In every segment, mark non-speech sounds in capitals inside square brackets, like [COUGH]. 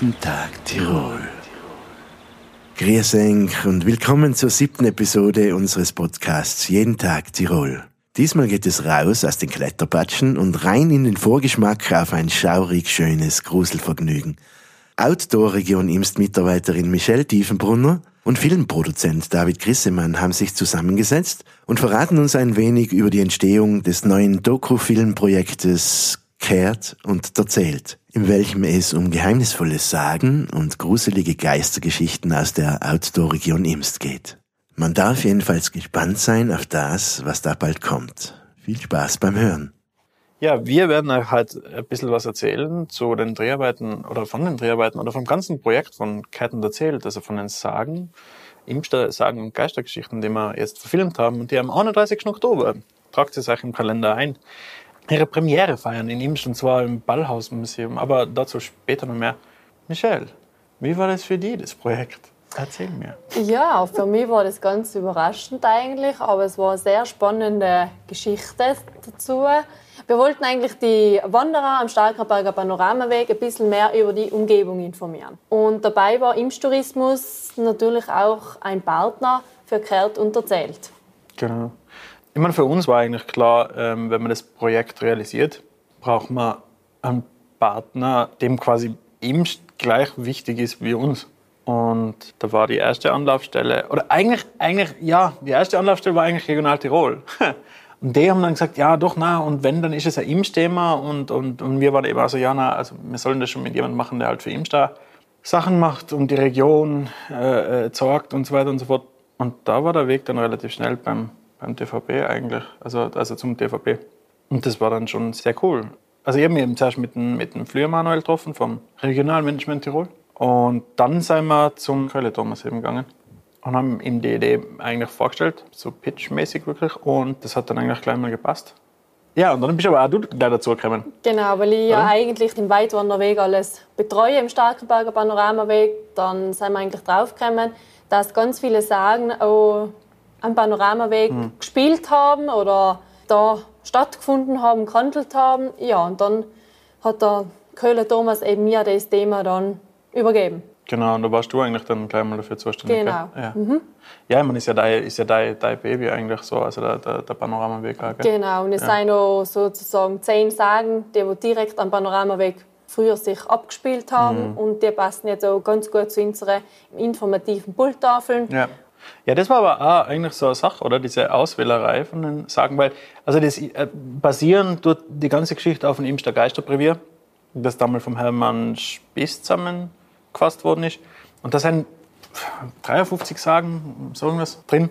Jeden Tag Tirol. Grüß euch und willkommen zur siebten Episode unseres Podcasts Jeden Tag Tirol. Diesmal geht es raus aus den Kletterpatschen und rein in den Vorgeschmack auf ein schaurig schönes Gruselvergnügen. Outdoor-Region Imst-Mitarbeiterin Michelle Tiefenbrunner und Filmproduzent David Grissemann haben sich zusammengesetzt und verraten uns ein wenig über die Entstehung des neuen Doku-Filmprojektes Kehrt und erzählt, in welchem es um geheimnisvolles Sagen und gruselige Geistergeschichten aus der Outdoor-Region Imst geht. Man darf jedenfalls gespannt sein auf das, was da bald kommt. Viel Spaß beim Hören. Ja, wir werden euch halt ein bisschen was erzählen zu den Dreharbeiten oder von den Dreharbeiten oder vom ganzen Projekt von Ketten erzählt, also von den Sagen, Imster Sagen und Geistergeschichten, die wir jetzt verfilmt haben und die am 31. Oktober, tragt es euch im Kalender ein, ihre Premiere feiern in Imst und zwar im Ballhausmuseum, aber dazu später noch mehr. Michelle, wie war das für dich, das Projekt? Erzähl mir. Ja, für mich war das ganz überraschend eigentlich, aber es war eine sehr spannende Geschichte dazu. Wir wollten eigentlich die Wanderer am Starkerberger Panoramaweg ein bisschen mehr über die Umgebung informieren. Und dabei war Imstourismus natürlich auch ein Partner für Kehrt und Erzählt. Genau. Ich meine, für uns war eigentlich klar, ähm, wenn man das Projekt realisiert, braucht man einen Partner, dem quasi Imst gleich wichtig ist wie uns. Und da war die erste Anlaufstelle, oder eigentlich, eigentlich, ja, die erste Anlaufstelle war eigentlich Regional Tirol. [LAUGHS] Und die haben dann gesagt, ja, doch, na, und wenn, dann ist es ein Imst-Thema. Und, und, und wir waren eben also, ja, na, also wir sollen das schon mit jemandem machen, der halt für Imst da Sachen macht und die Region äh, äh, sorgt und so weiter und so fort. Und da war der Weg dann relativ schnell beim, beim DVB eigentlich, also, also zum DVB. Und das war dann schon sehr cool. Also ich habe mich eben zuerst mit dem, mit dem Flüer Manuel getroffen vom Regionalmanagement Tirol. Und dann sind wir zum Kölle Thomas eben gegangen und haben ihm die Idee eigentlich vorgestellt, so pitchmäßig wirklich. Und das hat dann eigentlich gleich mal gepasst. Ja, und dann bist aber auch du gleich dazu gekommen. Genau, weil ich ja eigentlich den Weitwanderweg alles betreue im Starkenberger Panoramaweg. Dann sind wir eigentlich draufgekommen, dass ganz viele Sagen auch am Panoramaweg hm. gespielt haben oder da stattgefunden haben, gehandelt haben. Ja, und dann hat der Köhler Thomas eben mir das Thema dann übergeben. Genau, und da warst du eigentlich dann gleich mal dafür zuständig. Genau. Ja, mhm. ja meine, ist ja dein, ist ja dein, dein Baby eigentlich so, also der, der, der Panoramaweg. Auch, genau, und es ja. sind auch sozusagen zehn Sagen, die direkt am Panoramaweg früher sich abgespielt haben mhm. und die passen jetzt auch ganz gut zu unseren informativen Pulttafeln. Ja. Ja, das war aber auch eigentlich so eine Sache, oder? Diese Auswählerei von den Sagen, weil also das äh, basieren tut die ganze Geschichte auf dem Imster Geisterbrevier, das damals vom Hermann Spiess zusammen gefasst worden ist. Und da sind 53 Sagen, so irgendwas drin.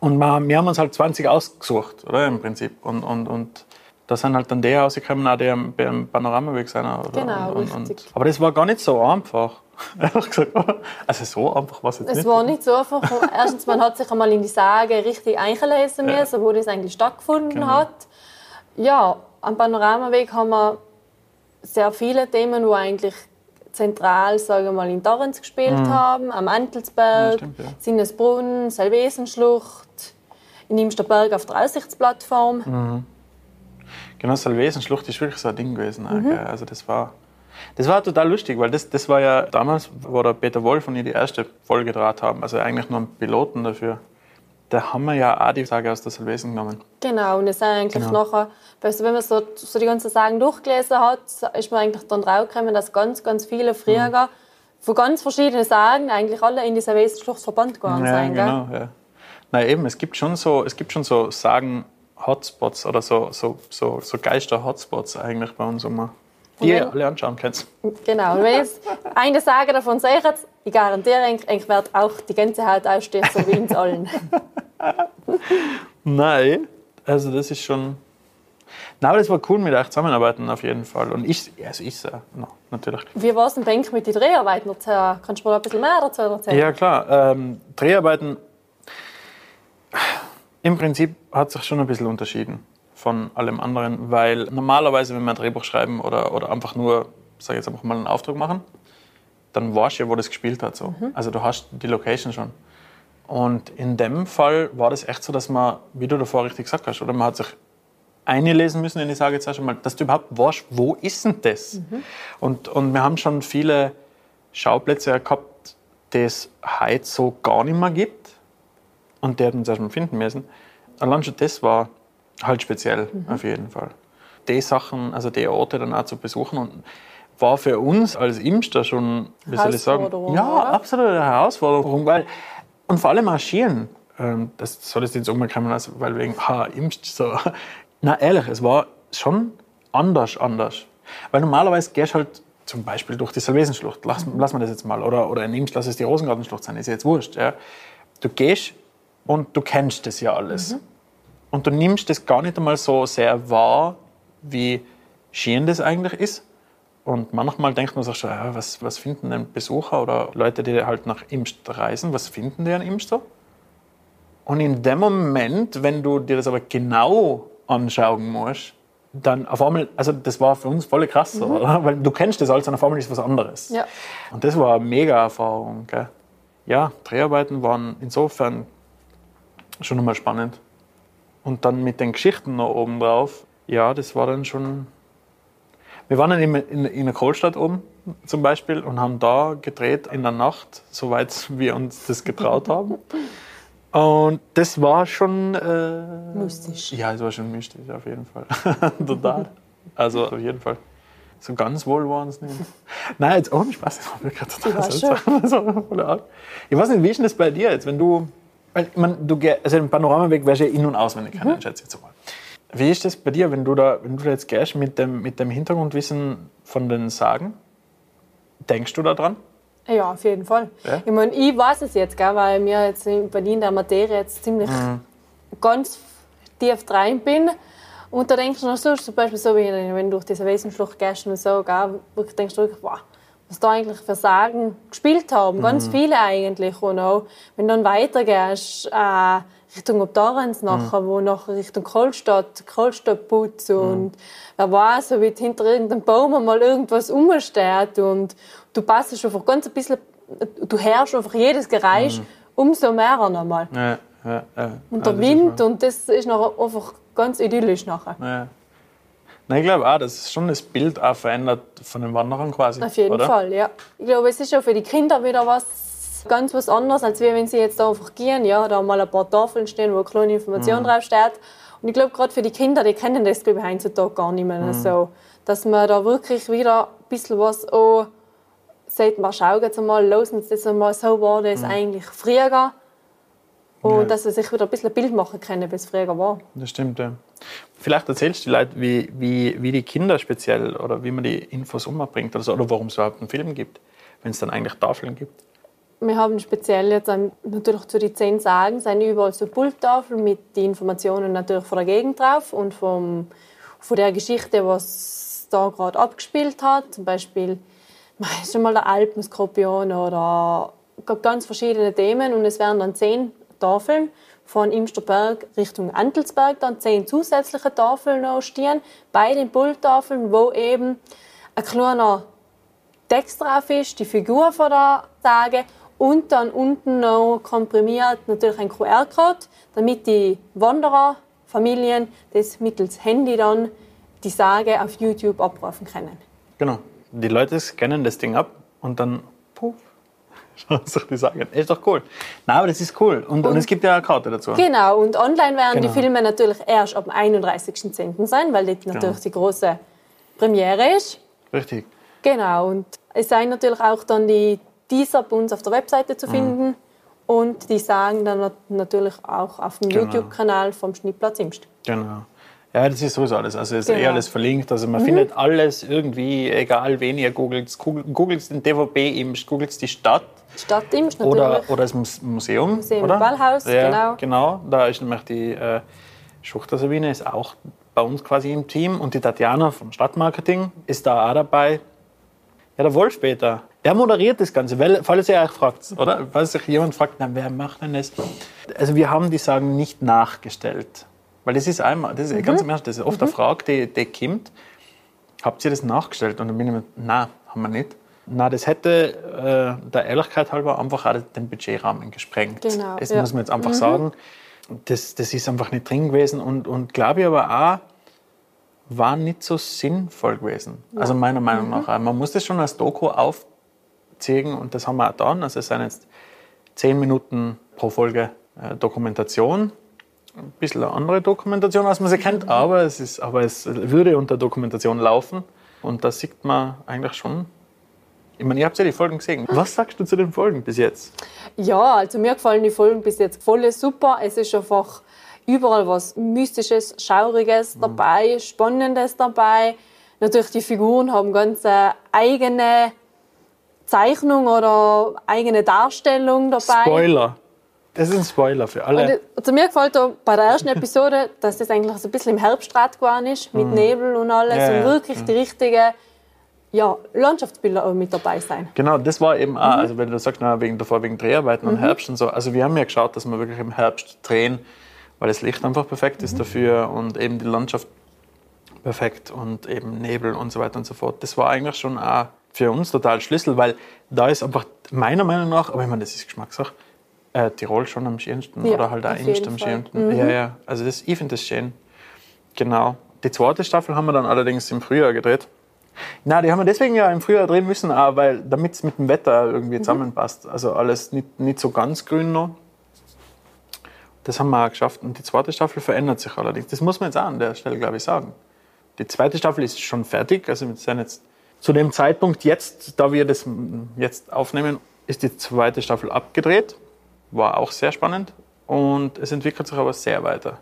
Und wir haben uns halt 20 ausgesucht, oder im Prinzip. Und, und, und da sind halt dann die rausgekommen, die am, am Panoramaweg sind. Oder? Genau, und, und, und, aber das war gar nicht so einfach. [LAUGHS] Ehrlich gesagt. Also so einfach war es jetzt es nicht. Es war nicht so einfach. Erstens, man hat sich einmal in die Sage richtig eingelesen müssen, ja. wo das eigentlich stattgefunden genau. hat. Ja, am Panoramaweg haben wir sehr viele Themen, wo eigentlich zentral, sagen wir mal, in Torrens gespielt mhm. haben, am Antelsberg, ja, stimmt, ja. Sinnesbrunn, Salvesenschlucht, in Imsterberg auf der Aussichtsplattform. Mhm. Genau, Salvesenschlucht ist wirklich so ein Ding gewesen. Mhm. Also das war, das war total lustig, weil das, das war ja damals, wo der Peter Wolf und ich die erste Folge draht haben, also eigentlich nur einen Piloten dafür da haben wir ja auch die Sage aus der Silvesen genommen. Genau, und es ist eigentlich genau. nachher, weißt du, wenn man so, so die ganzen Sagen durchgelesen hat, ist man eigentlich dann draufgekommen, dass ganz, ganz viele früher mhm. von ganz verschiedenen Sagen eigentlich alle in die Silvesenschlucht verbannt gegangen ja, sind. Genau, ja. Nein, eben, es gibt schon so, es gibt schon so Sagen-Hotspots oder so, so, so, so Geister-Hotspots eigentlich bei uns immer. Die ihr alle anschauen könnt. Genau. Und wenn jetzt eine Sage davon seht, ich garantiere, ich werde auch die ganze Haut ausstehen, so wie uns allen. [LAUGHS] Nein, also das ist schon. Nein, aber das war cool mit euch zusammenarbeiten auf jeden Fall. Und ich, also ich äh, no, natürlich. Wie war es denn denk mit den Dreharbeiten? Kannst du mir ein bisschen mehr dazu erzählen? Ja, klar. Ähm, Dreharbeiten, im Prinzip hat sich schon ein bisschen unterschieden von allem anderen, weil normalerweise, wenn wir ein Drehbuch schreiben oder, oder einfach nur, sag jetzt einfach mal einen Auftrag machen, dann weißt du ja, wo das gespielt hat. So. Mhm. Also du hast die Location schon. Und in dem Fall war das echt so, dass man, wie du davor richtig gesagt hast, oder man hat sich einlesen müssen in die Sage jetzt schon mal, dass du überhaupt weißt, wo ist denn das? Mhm. Und, und wir haben schon viele Schauplätze gehabt, die es heute so gar nicht mehr gibt und die hätten uns erstmal finden müssen. Allein schon das war halt speziell, Mhm. auf jeden Fall. Die Sachen, also die Orte dann auch zu besuchen und war für uns als Imster schon, wie soll ich sagen, ja, oder? absolute Herausforderung, weil und vor allem marschieren. Ähm, das soll jetzt nicht umgekommen, also, weil wegen ha, Imst so. [LAUGHS] Na ehrlich, es war schon anders, anders. Weil normalerweise gehst du halt zum Beispiel durch die Salvesenschlucht, lass, lass mal das jetzt mal, oder, oder in Imst, lass es die Rosengartenschlucht sein, ist ja jetzt wurscht. Ja. Du gehst und du kennst das ja alles. Und du nimmst das gar nicht einmal so sehr wahr, wie schön das eigentlich ist. Und manchmal denkt man sich schon, ja, was, was finden denn Besucher oder Leute, die halt nach Imst reisen, was finden die an Imst so? Und in dem Moment, wenn du dir das aber genau anschauen musst, dann auf einmal, also das war für uns voll krass, so, oder? weil du kennst das alles und auf einmal ist was anderes. Ja. Und das war eine mega Erfahrung. Gell? Ja, Dreharbeiten waren insofern schon einmal spannend. Und dann mit den Geschichten noch oben drauf, ja, das war dann schon. Wir waren dann in, in, in der Kohlstadt oben zum Beispiel und haben da gedreht in der Nacht, soweit [LAUGHS] wir uns das getraut haben. Und das war schon. Äh, Mystisch. Ja, es war schon mystisch, auf jeden Fall. [LAUGHS] Total. Also, auf jeden Fall. So ganz wohl waren es nicht. [LAUGHS] Nein, jetzt ohne Spaß, das war mir gerade total seltsam. Ich weiß nicht, wie ist denn das bei dir jetzt, wenn du. Weil, mein, du also den Panoramaweg wärst du ja in- und auswendig Mhm. schätze ich jetzt mal. Wie ist das bei dir, wenn du da, wenn du da jetzt gehst mit dem, mit dem Hintergrundwissen von den Sagen? Denkst du da dran? Ja, auf jeden Fall. Ja? Ich meine, ich weiß es jetzt, gell, weil mir jetzt in Berlin der Materie jetzt ziemlich Mhm. ganz tief rein bin. Und da denkst du noch so, zum Beispiel so, wie wenn du durch diese Wesenschlucht gehst und so, gell, denkst du wirklich, wow, was da eigentlich für Sagen gespielt haben. Ganz Mhm. viele eigentlich. Und auch, wenn du dann weitergehst, äh, Richtung Obdarenz nachher, wo nachher Richtung Kohlstadt, Kohlstadtputz und wer weiß, so wie hinter irgendeinem Baum mal irgendwas rumsteht und du passest einfach ganz ein bisschen, du hörst einfach jedes Geräusch umso mehr nochmal. Ja, ja, ja. Und der Wind und das ist nachher einfach ganz idyllisch nachher. Ja. Nein, ich glaube auch, dass es schon das Bild auch verändert von den Wanderern quasi. Auf jeden oder? Fall, ja. Ich glaube, es ist auch für die Kinder wieder was ganz was anderes, als wenn sie jetzt da einfach gehen, ja, da mal ein paar Tafeln stehen, wo eine kleine Information draufsteht. Und ich glaube, gerade für die Kinder, die kennen das, glaube ich, heutzutage gar nicht mehr so. Dass man da wirklich wieder ein bisschen was auch sagt, mal schauen jetzt mal, los uns das einmal, so war das eigentlich früher. Und Ja. dass sie sich wieder ein bisschen Bild machen können, wie es früher war. Das stimmt, ja. Vielleicht erzählst du die Leute, wie, wie, wie die Kinder speziell oder wie man die Infos umbringt oder, so, oder warum es überhaupt einen Film gibt, wenn es dann eigentlich Tafeln gibt. Wir haben speziell jetzt natürlich zu den zehn Sagen sind überall so Pulttafeln mit den Informationen natürlich von der Gegend drauf und vom, von der Geschichte, was da gerade abgespielt hat. Zum Beispiel [LAUGHS] schon mal der Alpenskorpion oder ganz verschiedene Themen und es werden dann zehn Tafeln von Imsterberg Richtung Antelsberg dann zehn zusätzliche Tafeln noch stehen bei den Pulttafeln, wo eben ein kleiner Text drauf ist, die Figur von der Sage und dann unten noch komprimiert natürlich ein QR-Code, damit die Wanderer, Familien das mittels Handy dann die Sage auf YouTube abrufen können. Genau. Die Leute scannen das Ding ab und dann, puff, [LAUGHS] die sagen. Ist doch cool. Nein, aber das ist cool. Und, und, es gibt ja eine Karte dazu. Genau, und online werden Genau. die Filme natürlich erst ab dem 31.10. sein, weil dort natürlich die große Premiere ist. Richtig. Genau, und es sind natürlich auch dann die Teaser bei uns auf der Webseite Mhm. zu finden und die sagen dann nat- natürlich auch auf dem Genau. YouTube-Kanal vom Schnittplatz Imst. Genau. Ja, das ist sowieso alles. Also es ist eh Genau. alles verlinkt. Also man findet alles irgendwie, egal wen ihr googelt. Googelt den DVB Imst, googelt die Stadt Stadt Imst natürlich. oder, oder das Mus- Museum. Museum oder? Ballhaus, ja, genau. genau. Da ist nämlich die äh, Schuchter Sabine ist auch bei uns quasi im Team und die Tatjana vom Stadtmarketing ist da auch dabei. Ja, der Wolf-Peter, der moderiert das Ganze, weil, falls ihr euch fragt, oder? Falls sich jemand fragt, na, wer macht denn das? Also wir haben die Sagen nicht nachgestellt. Weil das ist einmal, das ist ganz im Ernst, das ist oft eine Frage, die, die kommt. Habt ihr das nachgestellt? Und dann bin ich mir, nein, haben wir nicht. Na, das hätte äh, der Ehrlichkeit halber einfach auch den Budgetrahmen gesprengt. Genau, Das ja. muss man jetzt einfach sagen. Das, das ist einfach nicht drin gewesen. Und, und glaube ich aber auch, war nicht so sinnvoll gewesen. Also meiner Meinung nach. Man muss das schon als Doku aufziehen und das haben wir auch getan. Also es sind jetzt zehn Minuten pro Folge äh, Dokumentation. Ein bisschen eine andere Dokumentation, als man sie kennt, aber es, ist, aber es würde unter Dokumentation laufen. Und da sieht man eigentlich schon. Ich meine, ihr habt ja die Folgen gesehen. Was sagst du zu den Folgen bis jetzt? Ja, also mir gefallen die Folgen bis jetzt voll super. Es ist einfach überall was Mystisches, Schauriges Mhm. dabei, Spannendes dabei. Natürlich, die Figuren haben ganz eigene Zeichnung oder eigene Darstellung dabei. Spoiler. Das ist ein Spoiler für alle. Und also mir gefällt da bei der ersten Episode, [LAUGHS] dass das eigentlich so ein bisschen im Herbstrat geworden ist, mit Nebel und alles. Mhm. Ja, und ja. wirklich die richtigen ja, Landschaftsbilder auch mit dabei sein. Genau, das war eben auch, also wenn du sagst, na, wegen davor wegen Dreharbeiten und Herbst und so, also wir haben ja geschaut, dass wir wirklich im Herbst drehen, weil das Licht einfach perfekt ist dafür und eben die Landschaft perfekt und eben Nebel und so weiter und so fort. Das war eigentlich schon auch für uns total Schlüssel, weil da ist einfach meiner Meinung nach, aber ich meine, das ist Geschmackssache, äh, Tirol schon am schönsten Ja, oder halt auch jeden am schönsten. Ja, ja, also das, ich finde das schön. Genau. Die zweite Staffel haben wir dann allerdings im Frühjahr gedreht. Na, die haben wir deswegen ja im Frühjahr drehen müssen, auch weil damit es mit dem Wetter Mhm. irgendwie zusammenpasst. Also alles nicht, nicht so ganz grün noch. Das haben wir auch geschafft. Und die zweite Staffel verändert sich allerdings. Das muss man jetzt auch an der Stelle, glaube ich, sagen. Die zweite Staffel ist schon fertig. Also wir sind jetzt zu dem Zeitpunkt jetzt, da wir das jetzt aufnehmen, ist die zweite Staffel abgedreht. War auch sehr spannend. Und es entwickelt sich aber sehr weiter.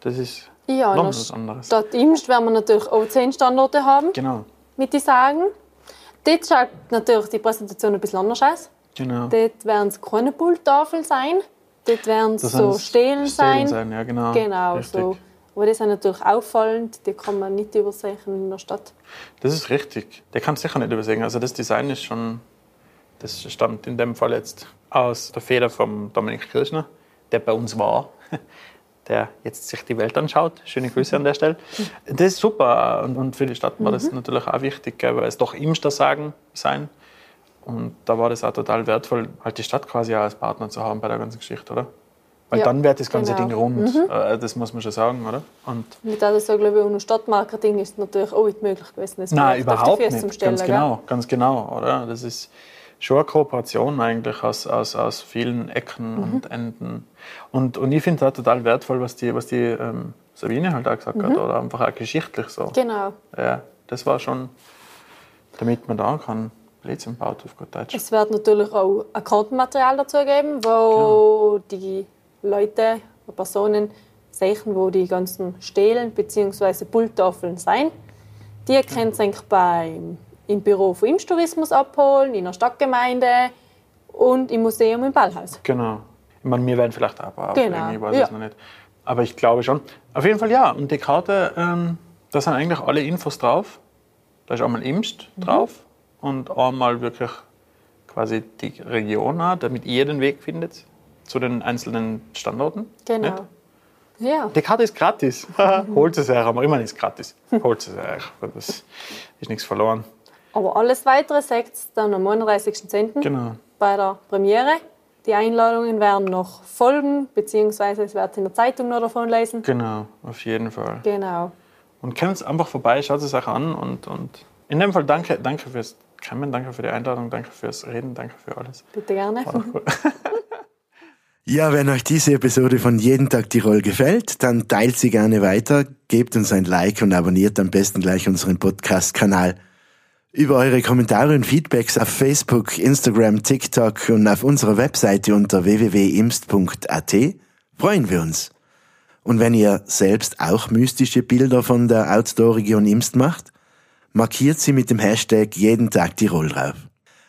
Das ist Ja, noch was anderes. Dort Imst werden wir natürlich auch zehn Standorte haben, Genau, mit ich sagen. Dort schaut natürlich die Präsentation ein bisschen anders aus. genau. Dort werden es keine Pulttafeln sein. Dort werden es so Stelen sein. sein. Ja, genau. Genau, Richtig. so. Aber die sind natürlich auffallend, die kann man nicht übersehen in der Stadt. Das ist richtig. Der kann sicher nicht übersehen. Also das Design ist schon, das stammt in dem Fall jetzt aus der Feder von Dominik Kirchner, der bei uns war, [LAUGHS] der jetzt sich die Welt anschaut. Schöne Grüße an der Stelle. Das ist super und, für die Stadt war das natürlich auch wichtig, weil es doch Imster sagen sein. Und da war das auch total wertvoll, halt die Stadt quasi auch als Partner zu haben bei der ganzen Geschichte, oder? Weil Ja, dann wird das ganze genau. Ding rund. Äh, Das muss man schon sagen, oder? Und Mit das so, glaube ich, ohne Stadtmarketing ist natürlich auch nicht möglich gewesen. das Nein, Projekt auf die überhaupt Füße nicht. stellen, Ganz gell? genau, ganz genau, oder? Das ist schon eine Kooperation eigentlich aus, aus, aus vielen Ecken Mhm. und Enden. Und, und ich finde das total wertvoll, was die, was die ähm, Sabine halt auch gesagt Mhm. hat, oder einfach auch geschichtlich so. Genau. Ja, das war schon, damit man da kann, Blödsinn baut auf gut Deutsch. Es wird natürlich auch ein Kartenmaterial dazu geben, wo die Leute, die Personen sehen, wo die ganzen Stelen bzw. Pulttafeln sein. Die können Sie eigentlich beim, im Büro von Imstourismus abholen, in der Stadtgemeinde und im Museum im Ballhaus. Genau. Ich meine, wir werden vielleicht auch ein Genau, ich weiß ja. es noch nicht. Aber ich glaube schon. Auf jeden Fall ja. Und die Karte, ähm, da sind eigentlich alle Infos drauf. Da ist einmal Imst Mhm. drauf und einmal wirklich quasi die Region, auch, damit ihr den Weg findet zu den einzelnen Standorten. Genau. Nicht? Ja. Die Karte ist gratis. [LAUGHS] Holt es euch, aber immer ist gratis. Holt es euch. Das ist nichts verloren. Aber alles weitere seht ihr dann am 31.10. Genau. bei der Premiere. Die Einladungen werden noch folgen, beziehungsweise es wird in der Zeitung noch davon lesen. Genau, auf jeden Fall. Genau. Und kommt einfach vorbei, schaut es euch an und, und in dem Fall danke, danke fürs Kommen, danke für die Einladung, danke fürs Reden, danke für alles. Bitte gerne. War doch cool. [LAUGHS] Ja, wenn euch diese Episode von Jeden Tag Tirol gefällt, dann teilt sie gerne weiter, gebt uns ein Like und abonniert am besten gleich unseren Podcast-Kanal. Über eure Kommentare und Feedbacks auf Facebook, Instagram, TikTok und auf unserer Webseite unter www.imst.at freuen wir uns. Und wenn ihr selbst auch mystische Bilder von der Outdoor-Region Imst macht, markiert sie mit dem Hashtag Jeden Tag Tirol drauf.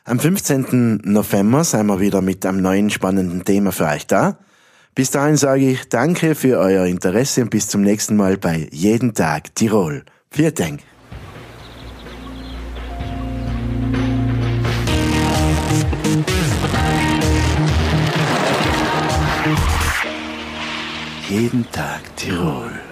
Am 15. November sind wir wieder mit einem neuen spannenden Thema für euch da. Bis dahin sage ich danke für euer Interesse und bis zum nächsten Mal bei Jeden Tag Tirol. Vielen Dank. Jeden Tag Tirol.